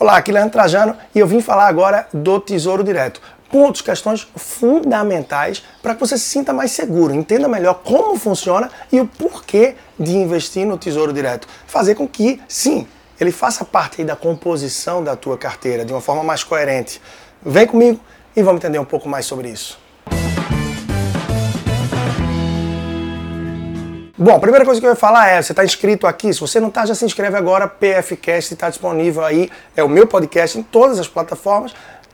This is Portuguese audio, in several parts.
Olá, aqui é Leandro Trajano e eu vim falar agora do Tesouro Direto. Pontos, questões fundamentais para que você se sinta mais seguro, entenda melhor como funciona e o porquê de investir no Tesouro Direto. Fazer com que, sim, ele faça parte da composição da tua carteira de uma forma mais coerente. Vem comigo e vamos entender um pouco mais sobre isso. Bom, a primeira coisa que eu ia falar é, você está inscrito aqui, se você não está, já se inscreve agora, PFcast está disponível aí, é o meu podcast em todas as plataformas,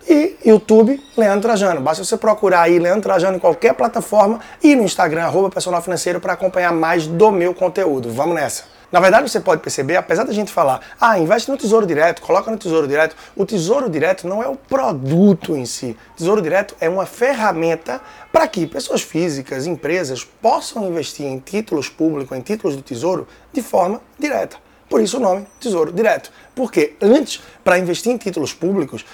e YouTube, Leandro Trajano. Basta você procurar aí Leandro Trajano em qualquer plataforma e no Instagram, arroba personal financeiro, para acompanhar mais do meu conteúdo. Vamos nessa! Na verdade, você pode perceber, apesar da gente falar, ah, investe no Tesouro Direto, coloca no Tesouro Direto, o Tesouro Direto não é o produto em si. Tesouro Direto é uma ferramenta para que pessoas físicas, empresas possam investir em títulos públicos, em títulos do Tesouro, de forma direta. Por isso o nome Tesouro Direto. Porque antes, para investir em títulos públicos,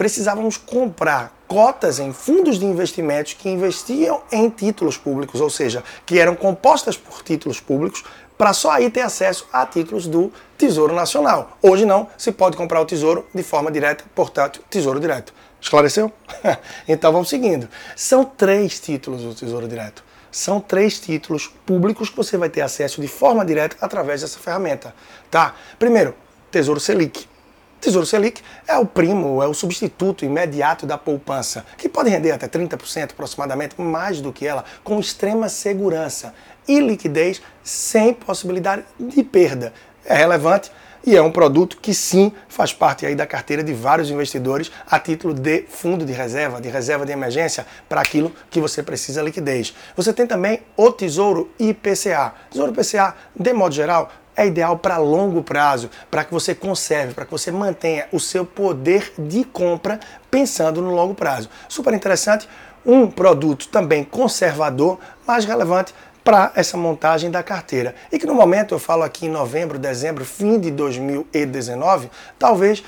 precisávamos comprar cotas em fundos de investimentos que investiam em títulos públicos, ou seja, que eram compostas por títulos públicos para só aí ter acesso a títulos do Tesouro Nacional. Hoje não, se pode comprar o Tesouro de forma direta, portanto, Tesouro Direto. Esclareceu? então vamos seguindo. São três títulos do Tesouro Direto. São três títulos públicos que você vai ter acesso de forma direta através dessa ferramenta. Tá? Primeiro, Tesouro Selic. Tesouro Selic é o primo, é o substituto imediato da poupança, que pode render até 30% aproximadamente, mais do que ela, com extrema segurança e liquidez sem possibilidade de perda. É relevante e é um produto que sim faz parte aí da carteira de vários investidores a título de fundo de reserva, de reserva de emergência para aquilo que você precisa liquidez. Você tem também o Tesouro IPCA. Tesouro IPCA, de modo geral, é ideal para longo prazo, para que você conserve, para que você mantenha o seu poder de compra pensando no longo prazo. Super interessante, um produto também conservador, mas relevante para essa montagem da carteira. E que no momento, eu falo aqui em novembro, dezembro, fim de 2019, talvez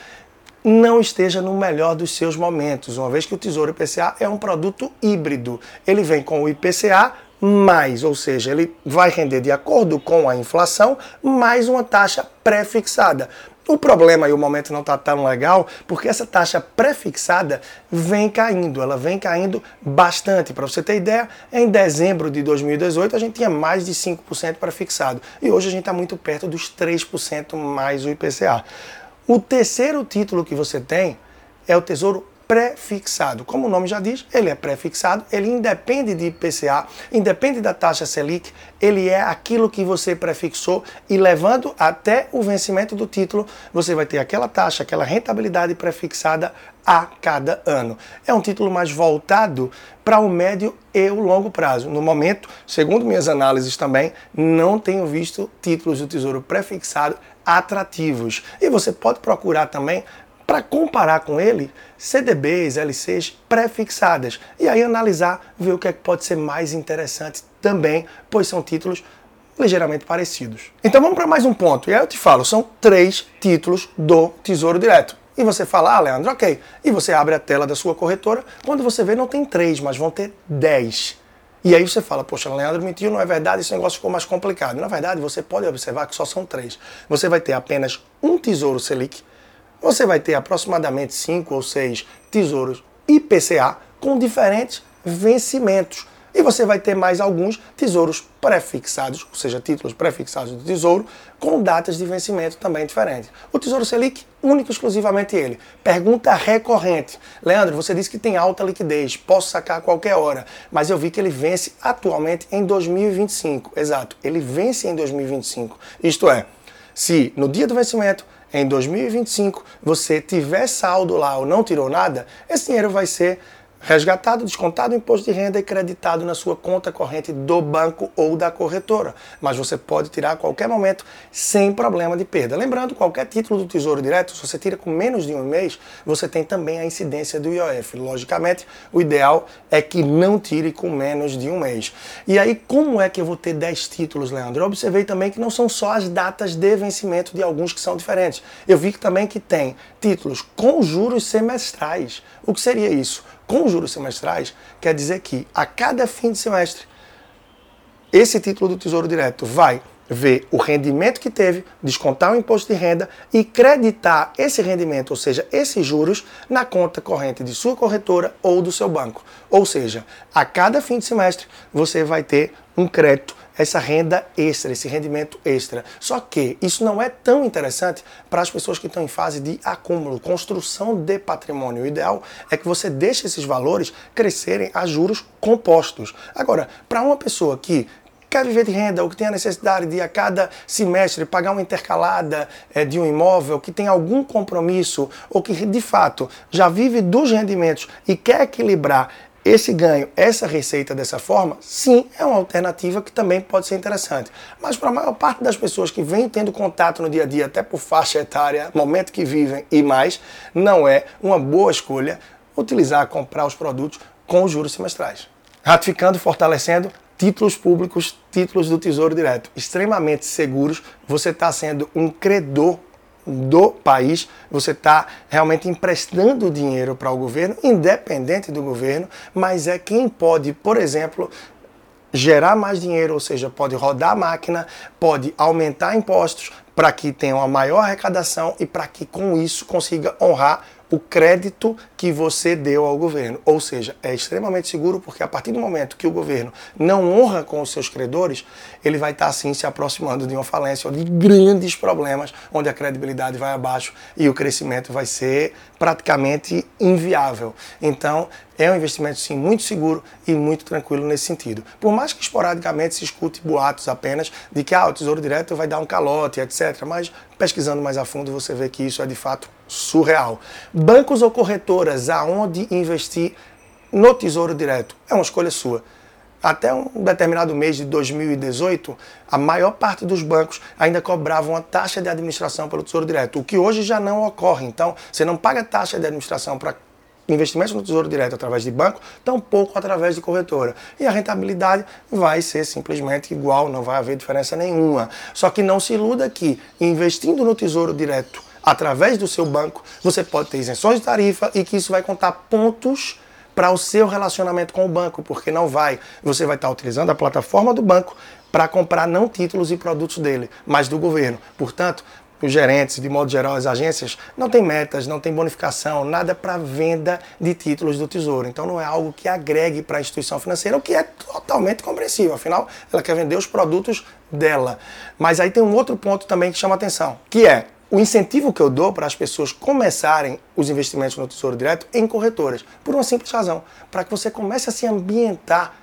não esteja no melhor dos seus momentos, uma vez que o Tesouro IPCA é um produto híbrido. Ele vem com o IPCA mais, ou seja, ele vai render de acordo com a inflação, mais uma taxa pré-fixada. O problema e o momento não está tão legal porque essa taxa pré-fixada vem caindo, ela vem caindo bastante. Para você ter ideia, em dezembro de 2018 a gente tinha mais de 5% pré-fixado e hoje a gente está muito perto dos 3% mais o IPCA. O terceiro título que você tem é o Tesouro pré-fixado. Como o nome já diz, ele é pré-fixado, ele independe de IPCA, independe da taxa Selic, ele é aquilo que você prefixou e levando até o vencimento do título, você vai ter aquela taxa, aquela rentabilidade prefixada a cada ano. É um título mais voltado para o médio e o longo prazo. No momento, segundo minhas análises também, não tenho visto títulos do Tesouro prefixado atrativos. E você pode procurar também para comparar com ele CDBs, LCs pré-fixadas e aí analisar, ver o que, é que pode ser mais interessante também, pois são títulos ligeiramente parecidos. Então vamos para mais um ponto. E aí eu te falo, são três títulos do Tesouro Direto. E você fala, ah, Leandro, ok. E você abre a tela da sua corretora, quando você vê não tem três, mas vão ter dez. E aí você fala, poxa, Leandro mentiu, não é verdade, esse negócio ficou mais complicado. Na verdade, você pode observar que só são três. Você vai ter apenas um Tesouro Selic, você vai ter aproximadamente 5 ou 6 tesouros IPCA com diferentes vencimentos. E você vai ter mais alguns tesouros prefixados, ou seja, títulos prefixados do tesouro, com datas de vencimento também diferentes. O Tesouro Selic, único e exclusivamente ele. Pergunta recorrente. Leandro, você disse que tem alta liquidez, posso sacar a qualquer hora, mas eu vi que ele vence atualmente em 2025. Exato, ele vence em 2025. Isto é, se no dia do vencimento em 2025 você tiver saldo lá ou não tirou nada, esse dinheiro vai ser resgatado, descontado o imposto de renda e creditado na sua conta corrente do banco ou da corretora. Mas você pode tirar a qualquer momento sem problema de perda. Lembrando, qualquer título do Tesouro Direto, se você tira com menos de um mês, você tem também a incidência do IOF. Logicamente, o ideal é que não tire com menos de um mês. E aí, como é que eu vou ter 10 títulos, Leandro? Eu observei também que não são só as datas de vencimento de alguns que são diferentes. Eu vi que também que tem títulos com juros semestrais. O que seria isso? Com juros semestrais, quer dizer que a cada fim de semestre, esse título do Tesouro Direto vai ver o rendimento que teve, descontar o imposto de renda e creditar esse rendimento, ou seja, esses juros, na conta corrente de sua corretora ou do seu banco. Ou seja, a cada fim de semestre você vai ter um crédito essa renda extra, esse rendimento extra. Só que isso não é tão interessante para as pessoas que estão em fase de acúmulo, construção de patrimônio. O ideal é que você deixe esses valores crescerem a juros compostos. Agora, para uma pessoa que quer viver de renda ou que tem a necessidade de a cada semestre pagar uma intercalada é, de um imóvel, que tem algum compromisso ou que de fato já vive dos rendimentos e quer equilibrar esse ganho, essa receita dessa forma, sim, é uma alternativa que também pode ser interessante. Mas para a maior parte das pessoas que vêm tendo contato no dia a dia, até por faixa etária, momento que vivem e mais, não é uma boa escolha utilizar, comprar os produtos com os juros semestrais. Ratificando fortalecendo títulos públicos, títulos do Tesouro Direto, extremamente seguros, você está sendo um credor do país, você está realmente emprestando dinheiro para o governo, independente do governo, mas é quem pode, por exemplo, gerar mais dinheiro, ou seja, pode rodar a máquina, pode aumentar impostos para que tenha uma maior arrecadação e para que com isso consiga honrar o crédito que você deu ao governo. Ou seja, é extremamente seguro porque a partir do momento que o governo não honra com os seus credores, ele vai estar assim se aproximando de uma falência ou de grandes problemas, onde a credibilidade vai abaixo e o crescimento vai ser praticamente inviável. Então, é um investimento sim muito seguro e muito tranquilo nesse sentido. Por mais que esporadicamente se escute boatos apenas de que ah, o Tesouro Direto vai dar um calote, etc. Mas pesquisando mais a fundo você vê que isso é de fato surreal. Bancos ou corretoras aonde investir no Tesouro Direto é uma escolha sua. Até um determinado mês de 2018, a maior parte dos bancos ainda cobravam a taxa de administração pelo Tesouro Direto, o que hoje já não ocorre. Então, você não paga taxa de administração para investimentos no Tesouro Direto através de banco, tampouco através de corretora. E a rentabilidade vai ser simplesmente igual, não vai haver diferença nenhuma. Só que não se iluda que investindo no Tesouro Direto através do seu banco, você pode ter isenções de tarifa e que isso vai contar pontos para o seu relacionamento com o banco, porque não vai. Você vai estar utilizando a plataforma do banco para comprar não títulos e produtos dele, mas do governo. Portanto, os gerentes, de modo geral, as agências, não tem metas, não tem bonificação, nada para venda de títulos do Tesouro. Então não é algo que agregue para a instituição financeira, o que é totalmente compreensível. Afinal, ela quer vender os produtos dela. Mas aí tem um outro ponto também que chama atenção, que é o incentivo que eu dou para as pessoas começarem os investimentos no Tesouro Direto em corretoras, por uma simples razão, para que você comece a se ambientar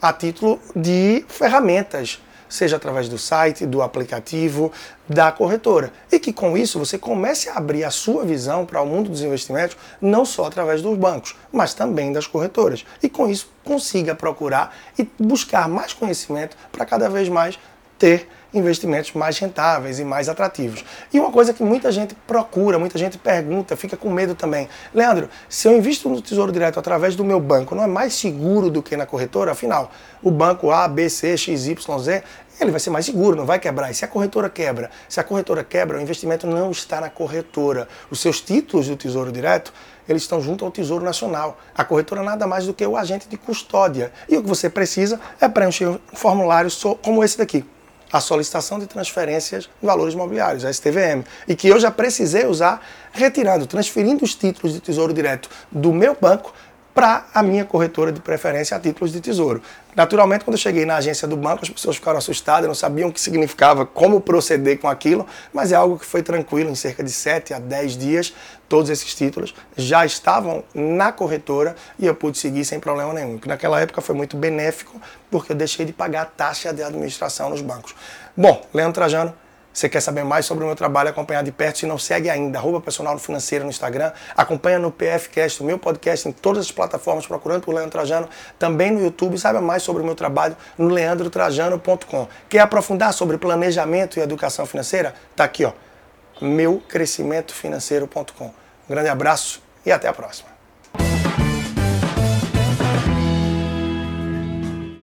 a título de ferramentas, seja através do site, do aplicativo, da corretora. E que com isso você comece a abrir a sua visão para o mundo dos investimentos, não só através dos bancos, mas também das corretoras. E com isso consiga procurar e buscar mais conhecimento para cada vez mais ter investimentos mais rentáveis e mais atrativos. E uma coisa que muita gente procura, muita gente pergunta, fica com medo também. Leandro, se eu invisto no Tesouro Direto através do meu banco, não é mais seguro do que na corretora? Afinal, o banco A, B, C, X, Y, Z, ele vai ser mais seguro, não vai quebrar. E se a corretora quebra? Se a corretora quebra, o investimento não está na corretora. Os seus títulos do Tesouro Direto, eles estão junto ao Tesouro Nacional. A corretora nada mais do que o agente de custódia. E o que você precisa é preencher um formulário como esse daqui a solicitação de transferências de valores imobiliários, a STVM, e que eu já precisei usar retirando, transferindo os títulos de tesouro direto do meu banco para a minha corretora de preferência a títulos de tesouro. Naturalmente, quando eu cheguei na agência do banco, as pessoas ficaram assustadas, não sabiam o que significava, como proceder com aquilo, mas é algo que foi tranquilo, em cerca de 7 a 10 dias, todos esses títulos já estavam na corretora e eu pude seguir sem problema nenhum. Que naquela época foi muito benéfico, porque eu deixei de pagar a taxa de administração nos bancos. Bom, Leandro Trajano, você quer saber mais sobre o meu trabalho, acompanhar de perto, se não segue ainda, arroba personal financeiro no Instagram, acompanha no PFcast, o meu podcast em todas as plataformas, procurando por Leandro Trajano, também no YouTube, saiba mais sobre o meu trabalho no leandrotrajano.com. Quer aprofundar sobre planejamento e educação financeira? Tá aqui, ó, meucrescimentofinanceiro.com. Um grande abraço e até a próxima.